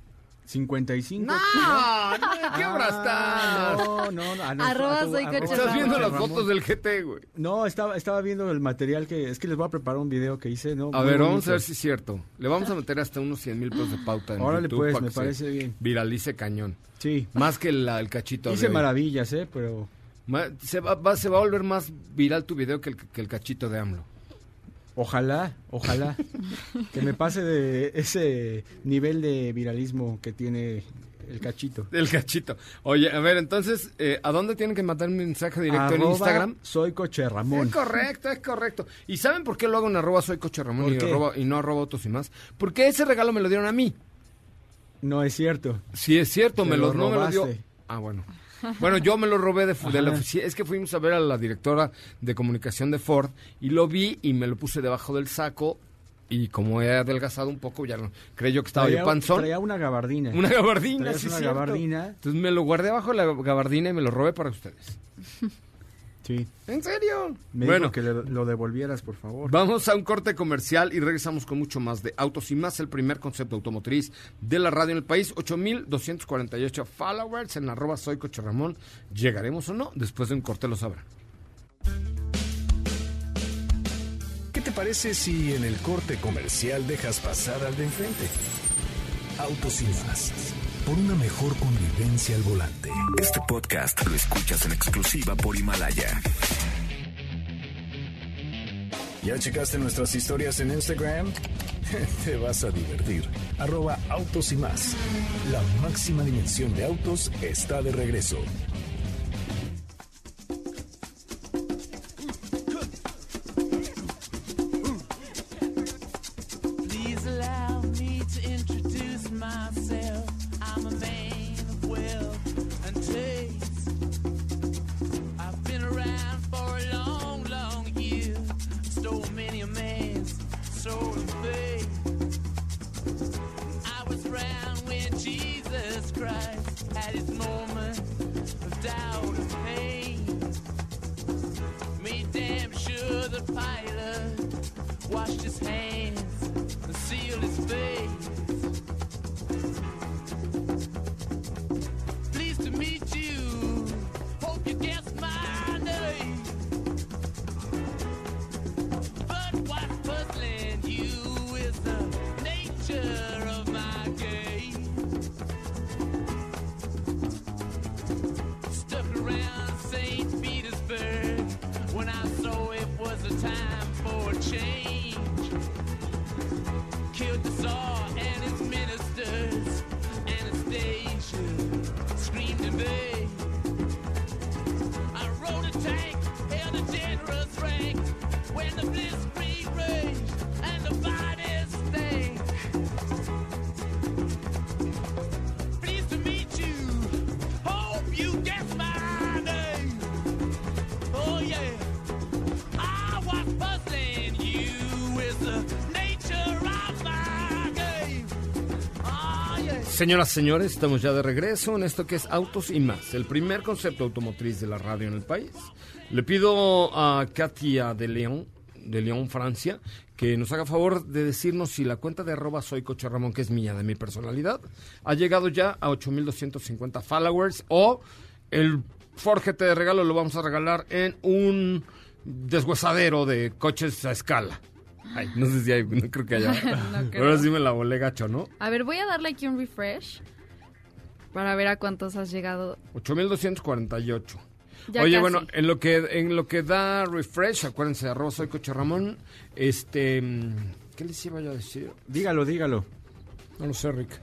55. no, no, ¿de ¿qué hora Ah, estás? No, no, no. no, Arroba soy coche Estás Ramón. viendo las Ramón. fotos del GT, güey. No, estaba, estaba viendo el material que... Es que les voy a preparar un video que hice, ¿no? A Muy ver, vamos bonito. a ver si es cierto. Le vamos a meter hasta unos 100 mil pesos de pauta en Órale, YouTube pues, para me parece bien. Viralice cañón. Sí. Más que la- el cachito Hice de hoy. maravillas, ¿eh? Pero... Ma- Se va, va- se va a volver más viral tu video que el, que el cachito de AMLO. Ojalá, ojalá. que me pase de ese nivel de viralismo que tiene el cachito. El cachito. Oye, a ver, entonces, eh, ¿a dónde tienen que mandar un mensaje directo en Instagram? Soy Coche Ramón. Es correcto, es correcto. ¿Y saben por qué lo hago en arroba soy coche Ramón ¿Por y, arroba- y no arroba autos y más? Porque ese regalo me lo dieron a mí. No es cierto. Si es cierto, Te me lo lo, no me lo dio. Ah, bueno. Bueno, yo me lo robé de, de la oficina. Es que fuimos a ver a la directora de comunicación de Ford y lo vi y me lo puse debajo del saco. Y como he adelgazado un poco, ya no. Creyó que estaba Traía- yo panzón. Traía una gabardina. Una gabardina, Traías sí, una cierto. gabardina. Entonces me lo guardé abajo de la gabardina y me lo robé para ustedes. Sí. ¿En serio? Me bueno, dijo que le- lo devolvieras, por favor. vamos a un corte comercial y regresamos con mucho más de autos y más. El primer concepto automotriz de la radio en el país. 8,248 followers en arroba soy Coche Ramón. ¿Llegaremos o no? Después de un corte lo sabrán. ¿Qué te parece si en el corte comercial dejas pasar al de enfrente? Autos y más. Por una mejor convivencia al volante. Este podcast lo escuchas en exclusiva por Himalaya. ¿Ya checaste nuestras historias en Instagram? Te vas a divertir. Arroba autos y más. La máxima dimensión de autos está de regreso. Christ had his moment of doubt and pain. Made damn sure the pilot washed his hands and sealed his face. Tank, held a generous rank. When the blitzkrieg raged Señoras, señores, estamos ya de regreso en esto que es Autos y más, el primer concepto automotriz de la radio en el país. Le pido a Katia de León, de León, Francia, que nos haga favor de decirnos si la cuenta de arroba soy Coche Ramón, que es mía, de mi personalidad, ha llegado ya a 8.250 followers o el Ford GT de regalo lo vamos a regalar en un deshuesadero de coches a escala. Ay, no sé si hay, no creo que haya. No creo. Ahora sí me la volé gacho, ¿no? A ver, voy a darle aquí un refresh para ver a cuántos has llegado. 8248. Ya Oye, casi. bueno, en lo que en lo que da refresh, acuérdense, arroba soy Coche Ramón, este, mm, ¿qué les iba yo a decir? Dígalo, dígalo. No lo sé, Rick.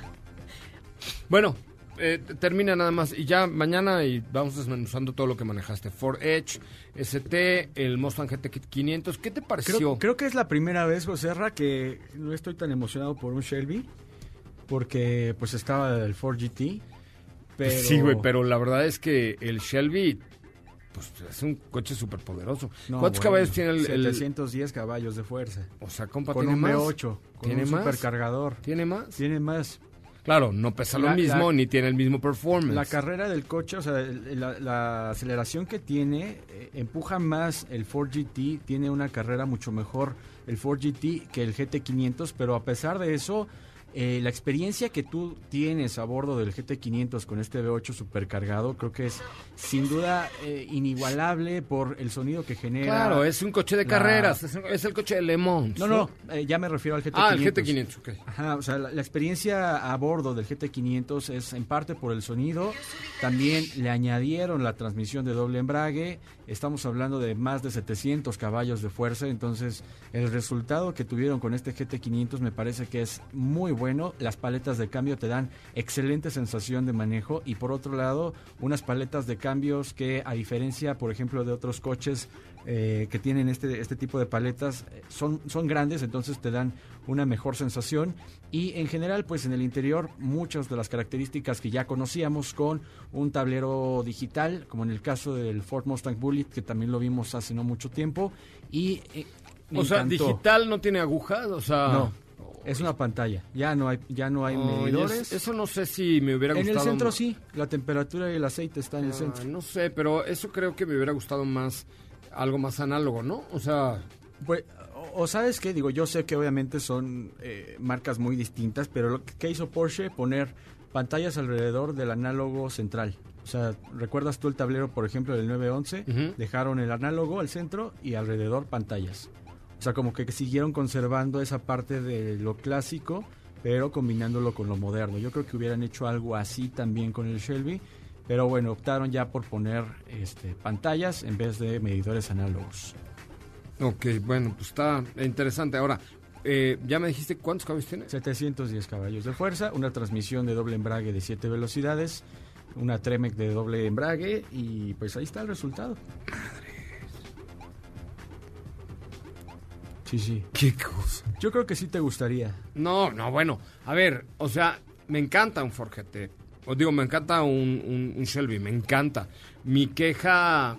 bueno, eh, termina nada más y ya mañana y vamos desmenuzando todo lo que manejaste. Ford Edge, ST, el Mustang GT 500, ¿qué te pareció? Creo, creo que es la primera vez, José Ra, que no estoy tan emocionado por un Shelby, porque pues estaba el Ford GT. Pero... Sí, güey, pero la verdad es que el Shelby pues es un coche súper poderoso. No, ¿Cuántos bueno, caballos tiene el, el- 710 caballos de fuerza. O sea, compa, Con ¿tiene un más? V8, con ¿Tiene un más? supercargador. ¿Tiene más? Tiene más. Claro, no pesa lo mismo la- ni tiene el mismo performance. La carrera del coche, o sea, la, la aceleración que tiene, eh, empuja más el Ford GT, tiene una carrera mucho mejor el Ford GT que el GT500, pero a pesar de eso, eh, la experiencia que tú tienes a bordo del GT500 con este V8 supercargado, creo que es sin duda eh, inigualable por el sonido que genera. Claro, es un coche de la- carreras, es, un- es el coche de Le Mans. No, no, eh, ya me refiero al GT500. Ah, el GT500, ok. Ajá, o sea, la, la experiencia a bordo del GT500 es en parte por el sonido. También le añadieron la transmisión de doble embrague. Estamos hablando de más de 700 caballos de fuerza. Entonces, el resultado que tuvieron con este GT500 me parece que es muy bueno. Las paletas de cambio te dan excelente sensación de manejo. Y por otro lado, unas paletas de cambios que, a diferencia, por ejemplo, de otros coches eh, que tienen este, este tipo de paletas, eh, son, son grandes, entonces te dan una mejor sensación. Y en general, pues en el interior, muchas de las características que ya conocíamos con un tablero digital, como en el caso del Ford Mustang Bullitt, que también lo vimos hace no mucho tiempo. Y eh, O sea, encantó. digital no tiene agujas, o sea... No, es una pantalla. Ya no hay, ya no hay medidores. es- eso no sé si me hubiera en gustado. el centro más. sí, la temperatura y el aceite está en el Ah, centro. no sé, pero eso creo que me hubiera gustado más, algo más análogo, ¿no? O sea, Pues, o, o sabes qué, digo, yo sé que obviamente son eh, marcas muy distintas, pero lo que hizo Porsche, poner pantallas alrededor del análogo central. O sea, ¿recuerdas tú el tablero, por ejemplo, del 911? Ujú. Dejaron el análogo al centro y alrededor pantallas. O sea, como que siguieron conservando esa parte de lo clásico, pero combinándolo con lo moderno. Yo creo que hubieran hecho algo así también con el Shelby, pero bueno, optaron ya por poner este, pantallas en vez de medidores análogos. ok, bueno, pues está interesante. Ahora, eh, ya me dijiste cuántos caballos tiene. 710 caballos de fuerza, una transmisión de doble embrague de 7 velocidades, una Tremec de doble embrague y pues ahí está el resultado. Sí, sí. ¿Qué cosa? Yo creo que sí te gustaría. No, no, bueno, a ver, o sea, me encanta un Ford GT. Os digo, me encanta un, un- un Shelby, me encanta. Mi queja,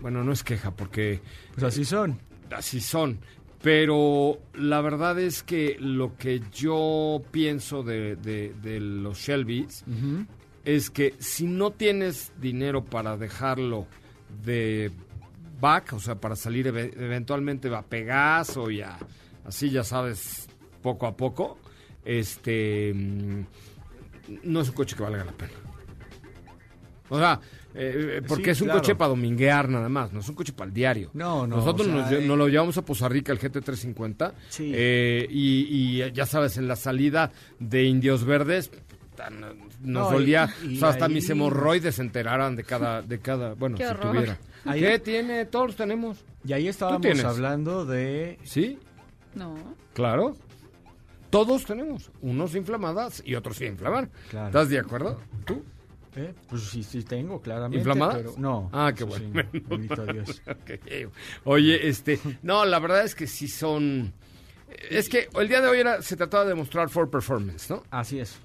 bueno, no es queja porque Pues así son. así son. Pero la verdad es que lo que yo pienso de, de- de los Shelbys es que si no tienes dinero para dejarlo de back, o sea, para salir eve- eventualmente a Pegaso y a, así ya sabes, poco a poco, este mm, no es un coche que valga la pena. O sea, eh, eh, porque Sí, es un claro. coche para dominguear nada más, no es un coche para el diario. No, no, Nosotros o sea, nos, eh, nos lo llevamos a Poza Rica, el GT350, Sí. eh, y, y ya sabes, en la salida de Indios Verdes, puta, no- nos No, dolía, y o sea, hasta ahí- mis hemorroides se enteraran de cada, de cada, bueno, Qué si horror. tuviera. Ahí- ¿Qué tiene? Todos tenemos. Y ahí estábamos hablando de... ¿Sí? No. Claro. Todos tenemos. Unos inflamadas y otros sin inflamar. Claro. ¿Estás de acuerdo? ¿Tú? eh, Pues sí, sí tengo, claramente. ¿Inflamadas? pero- no. Ah, qué eso sí, bueno. bendito Dios. Oye, este, no, la verdad es que sí son... Es que el día de hoy era, se trataba de mostrar for performance, ¿no? Así es.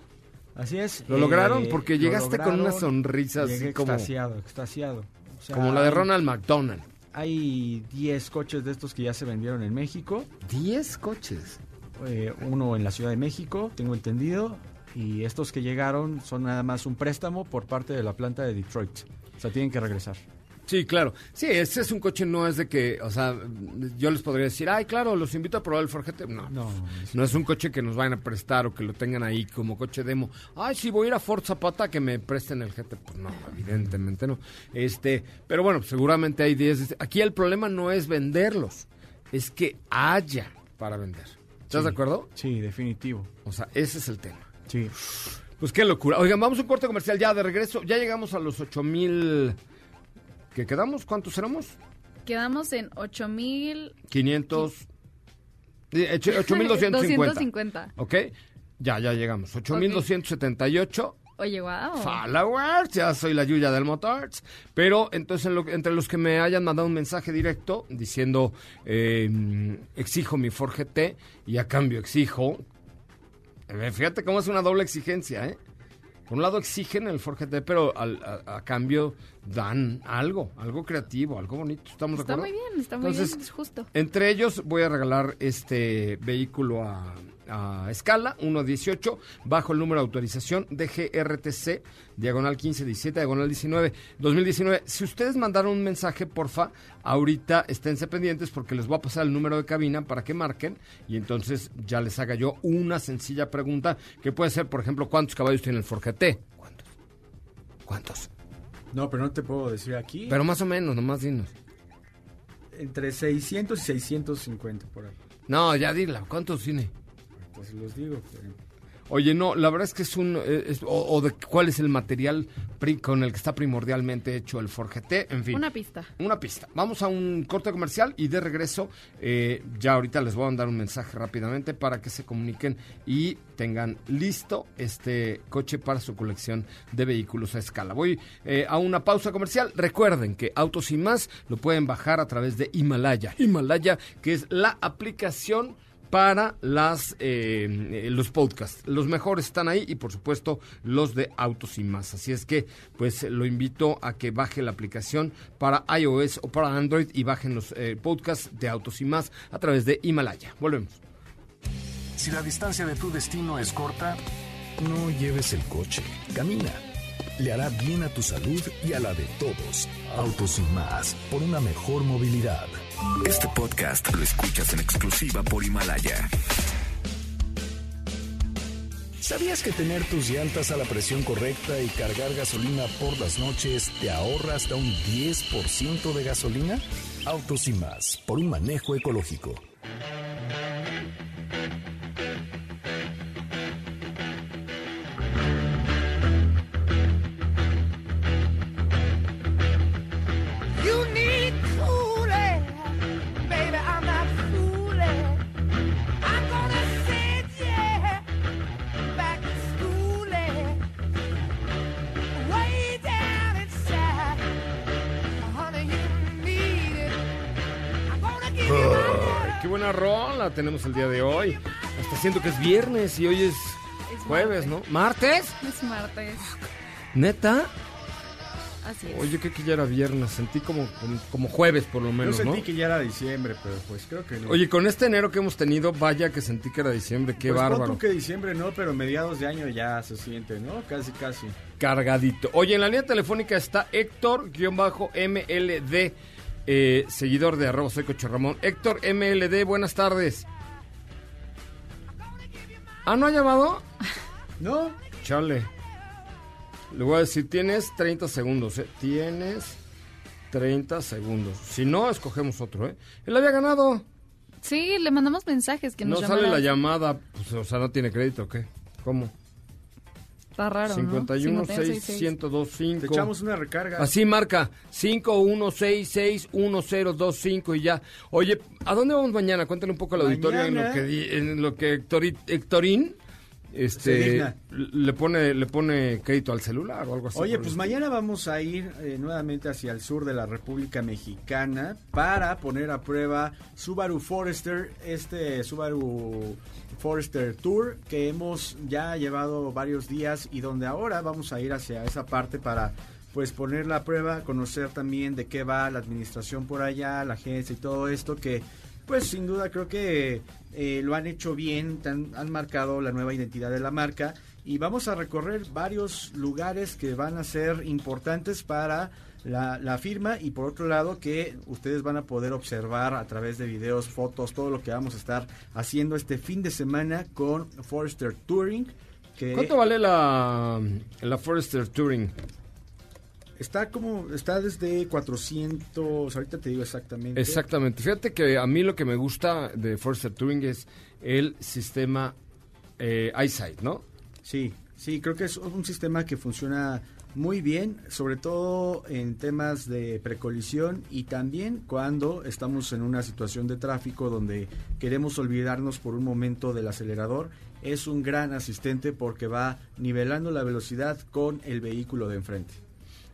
Así es. ¿Lo lograron? eh, Porque lo llegaste con una lograron. sonrisa así como- extasiado, extasiado. O sea, Como la de Ronald McDonald. Hay 10 coches de estos que ya se vendieron en México. 10 coches. Eh, uno en la Ciudad de México, tengo entendido. Y estos que llegaron son nada más un préstamo por parte de la planta de Detroit. O sea, tienen que regresar. Sí, claro. Sí, ese es un coche, no es de que, o sea, yo les podría decir, ay, claro, los invito a probar el Ford GT. No, No, no es un coche que nos vayan a prestar o que lo tengan ahí como coche demo. Ay, sí, voy a ir a Ford Zapata que me presten el GT. Pues no, evidentemente no. Este, pero bueno, seguramente hay 10. Aquí el problema no es venderlos, es que haya para vender. ¿Estás Sí. de acuerdo? Sí, definitivo. O sea, ese es el tema. Sí. Pues qué locura. Oigan, vamos a un corte comercial ya de regreso. Ya llegamos a los 8000. ¿Qué quedamos? ¿Cuántos éramos? Quedamos en 8000. 500. eh, ocho- 8250. 250. ¿Ok? Ya, ya llegamos. 8278. Oye, wow. Followers, ya soy la Yuya del Motors. Pero entonces, en lo- entre los que me hayan mandado un mensaje directo diciendo eh, exijo mi Ford GT y a cambio exijo. eh, Fíjate cómo es una doble exigencia, ¿eh? Por un lado exigen el Ford GT, pero al- a, a cambio dan algo, algo creativo, algo bonito. ¿Estamos de Está acuerdo? muy bien, está muy Entonces, bien, es justo. Entre ellos voy a regalar este vehículo a, a escala 1.18 bajo el número de autorización DGRTC diagonal 1517 diagonal 19 2019. Si ustedes mandaron un mensaje, porfa, ahorita esténse pendientes porque les voy a pasar el número de cabina para que marquen y entonces ya les haga yo una sencilla pregunta que puede ser, por ejemplo, ¿cuántos caballos tiene el Ford GT? ¿Cuántos? ¿Cuántos? No, pero no te puedo decir aquí. Pero más o menos, nomás dinos. Entre 600 y 650 por ahí. No, ya dila, ¿cuántos tiene? Los digo. pero- Oye, no, la verdad es que es un... eh, es- o, o de cuál es el material pri- con el que está primordialmente hecho el Ford GT, en fin. Una pista. Una pista. Vamos a un corte comercial y de regreso, eh, ya ahorita les voy a mandar un mensaje rápidamente para que se comuniquen y tengan listo este coche para su colección de vehículos a escala. Voy eh, a una pausa comercial. Recuerden que Autos y más lo pueden bajar a través de Himalaya. Himalaya, que es la aplicación para las eh, eh, los podcasts. Los mejores están ahí y por supuesto los de Autos y más. Así es que pues lo invito a que baje la aplicación para iOS o para Android y bajen los eh, podcasts de Autos y más a través de Himalaya. Volvemos. Si la distancia de tu destino es corta, no lleves el coche, camina. Le hará bien a tu salud y a la de todos. Autos y más, por una mejor movilidad. Este podcast lo escuchas en exclusiva por Himalaya. ¿Sabías que tener tus llantas a la presión correcta y cargar gasolina por las noches te ahorra hasta un 10% de gasolina? Autos y más, por un manejo ecológico. Buena rola tenemos el día de hoy. Hasta siento que es viernes y hoy es Es jueves, martes. ¿no? ¿Martes? Es martes. ¿Neta? Así es. Oye, que que ya era viernes, sentí como, como, como jueves por lo Yo menos, sentí ¿no? que ya era diciembre, pero pues creo que no. Oye, con este enero que hemos tenido, vaya que sentí que era diciembre, qué pues bárbaro. tú que diciembre no, pero mediados de año ya se siente, ¿no? Casi, casi. Cargadito. Oye, en la línea telefónica está Héctor-MLD, eh, seguidor de arroba soy Coche Ramón. Héctor MLD, buenas tardes. ¿Ah, no ha llamado? ¿No? Chale. Le voy a decir, tienes 30 segundos, ¿eh? Tienes 30 segundos. Si no, escogemos otro, ¿eh? Él había ganado. Sí, le mandamos mensajes que No nos sale llamara. la llamada, pues, o sea, no tiene crédito, ¿o ¿qué? ¿Cómo? Está raro, 51 ¿no? 6 5166. 1025. Te echamos una recarga. Así marca 51661025 y ya. Oye, ¿a dónde vamos mañana? Cuéntale un poco al auditorio en lo que di- en lo que Héctorín Se este le pone le pone crédito al celular o algo así. Oye, pues mañana vamos a ir eh, nuevamente hacia el sur de la República Mexicana para poner a prueba Subaru Forester, este Subaru Forester Tour que hemos ya llevado varios días y donde ahora vamos a ir hacia esa parte para pues ponerla a prueba, conocer también de qué va la administración por allá, la agencia y todo esto que pues sin duda creo que eh, lo han hecho bien, han marcado la nueva identidad de la marca y vamos a recorrer varios lugares que van a ser importantes para la, firma y por otro lado que ustedes van a poder observar a través de videos, fotos, todo lo que vamos a estar haciendo este fin de semana con Forester Touring. ¿Cuánto vale la la Forester Touring? Está como, está desde 400, ahorita te digo exactamente. Exactamente. Fíjate que a mí lo que me gusta de Forester Touring es el sistema eh, EyeSight, ¿no? Sí, sí, creo que es un sistema que funciona muy bien, sobre todo en temas de precolisión y también cuando estamos en una situación de tráfico donde queremos olvidarnos por un momento del acelerador. Es un gran asistente porque va nivelando la velocidad con el vehículo de enfrente.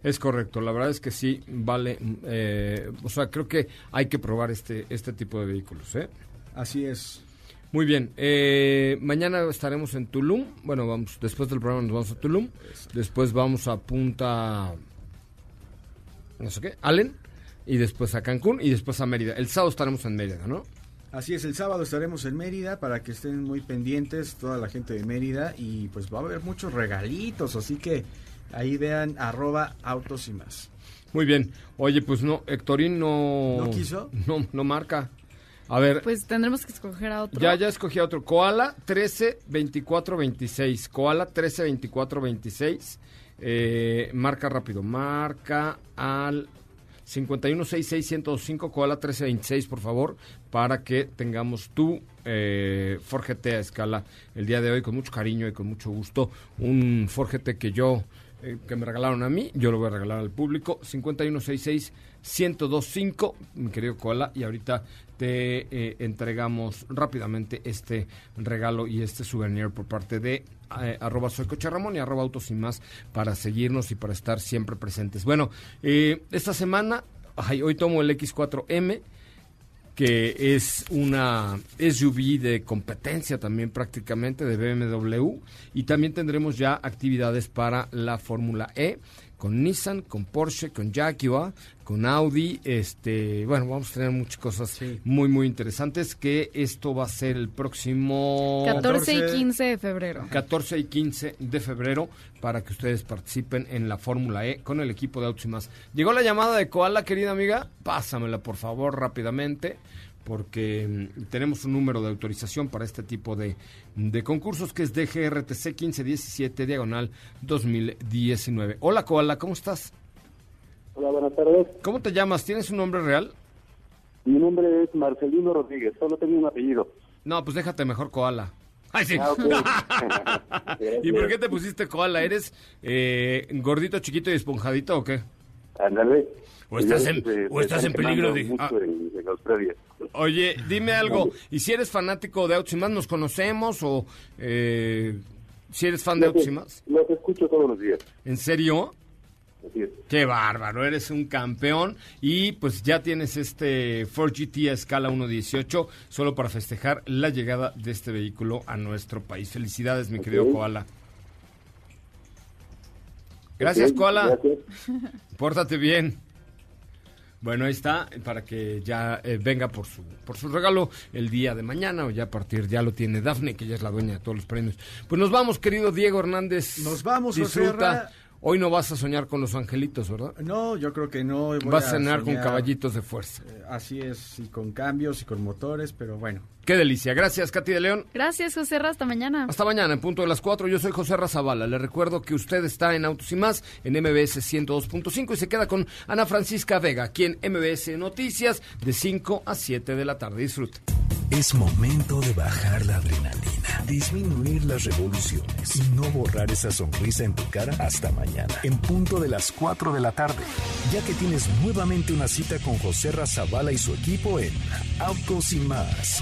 Es correcto, la verdad es que sí vale, eh, o sea, creo que hay que probar este este tipo de vehículos, ¿eh? Así es. Muy bien, eh, mañana estaremos en Tulum, bueno, vamos, después del programa nos vamos a Tulum, después vamos a Punta, no sé qué, Allen, y después a Cancún, y después a Mérida. El sábado estaremos en Mérida, ¿no? Así es, el sábado estaremos en Mérida para que estén muy pendientes toda la gente de Mérida y pues va a haber muchos regalitos, así que ahí vean arroba autos y más. Muy bien, oye, pues no, Héctorín no... ¿No quiso? No, no marca. A ver, Pues tendremos que escoger a otro. Ya, ya escogí a otro. Koala 13 24 26. Koala 13 24 26. Eh, marca rápido. Marca al 51 66 105 Koala 13 26, por favor, para que tengamos tu eh, Ford GT a escala el día de hoy con mucho cariño y con mucho gusto. Un Ford GT que yo eh, que me regalaron a mí, yo lo voy a regalar al público. 5166 1025, mi querido Koala, y ahorita te eh, entregamos rápidamente este regalo y este souvenir por parte de eh, arroba soy Coche y arroba autos y más para seguirnos y para estar siempre presentes. Bueno, eh, esta semana, hoy tomo el X4M que es una SUV de competencia también prácticamente de BMW y también tendremos ya actividades para la Fórmula E con Nissan, con Porsche, con Jaguar, con Audi, este, bueno, vamos a tener muchas cosas Sí. muy muy interesantes que esto va a ser el próximo 14 y 14. 15 de febrero. 14 y 15 de febrero para que ustedes participen en la Fórmula E con el equipo de Autos y más. Llegó la llamada de Koala, querida amiga. Pásamela, por favor, rápidamente, porque mm, tenemos un número de autorización para este tipo de, de concursos que es DGRTC 1517 diagonal 2019. Hola, Koala, ¿cómo estás? Hola, buenas tardes. ¿Cómo te llamas? ¿Tienes un nombre real? Mi nombre es Marcelino Rodríguez, solo tengo un apellido. No, pues déjate mejor Koala. Ay, sí. Ah. ¿Y por qué te pusiste Koala? ¿Eres eh, gordito, chiquito y esponjadito o qué? Ándale. O estás en- Se- o se estás en están peligro de- ah. en, en. Oye, dime algo. ¿Y si eres fanático de Autos y Más, nos conocemos? ¿O eh, si eres fan de Autos y Más? Los escucho todos los días. ¿En serio? Así es. Qué bárbaro, eres un campeón. Y pues ya tienes este Ford GT a escala 1.18 solo para festejar la llegada de este vehículo a nuestro país. Felicidades, mi querido. Koala. Gracias, Koala. Gracias. Pórtate bien. Bueno, ahí está, para que ya eh, venga por su, por su regalo el día de mañana o ya a partir, ya lo tiene Dafne, que ya es la dueña de todos los premios. Pues nos vamos, querido Diego Hernández. Nos vamos, José Disfruta. Hoy no vas a soñar con los angelitos, ¿verdad? No, yo creo que no. voy Vas a cenar con soñar, caballitos de fuerza. eh, Así es, y con cambios y con motores, pero bueno. Qué delicia. Gracias, Katy de León. Gracias, José Ra, hasta mañana. Hasta mañana, en punto de las 4. Yo soy José Razabala. Le recuerdo que usted está en Autos y Más, en MBS 102.5 y se queda con Ana Francisca Vega, aquí en MBS Noticias, de 5 a 7 de la tarde. Disfrute. Es momento de bajar la adrenalina, disminuir las revoluciones y no borrar esa sonrisa en tu cara hasta mañana, en punto de las 4 de la tarde, ya que tienes nuevamente una cita con José Razabala y su equipo en Autos y más.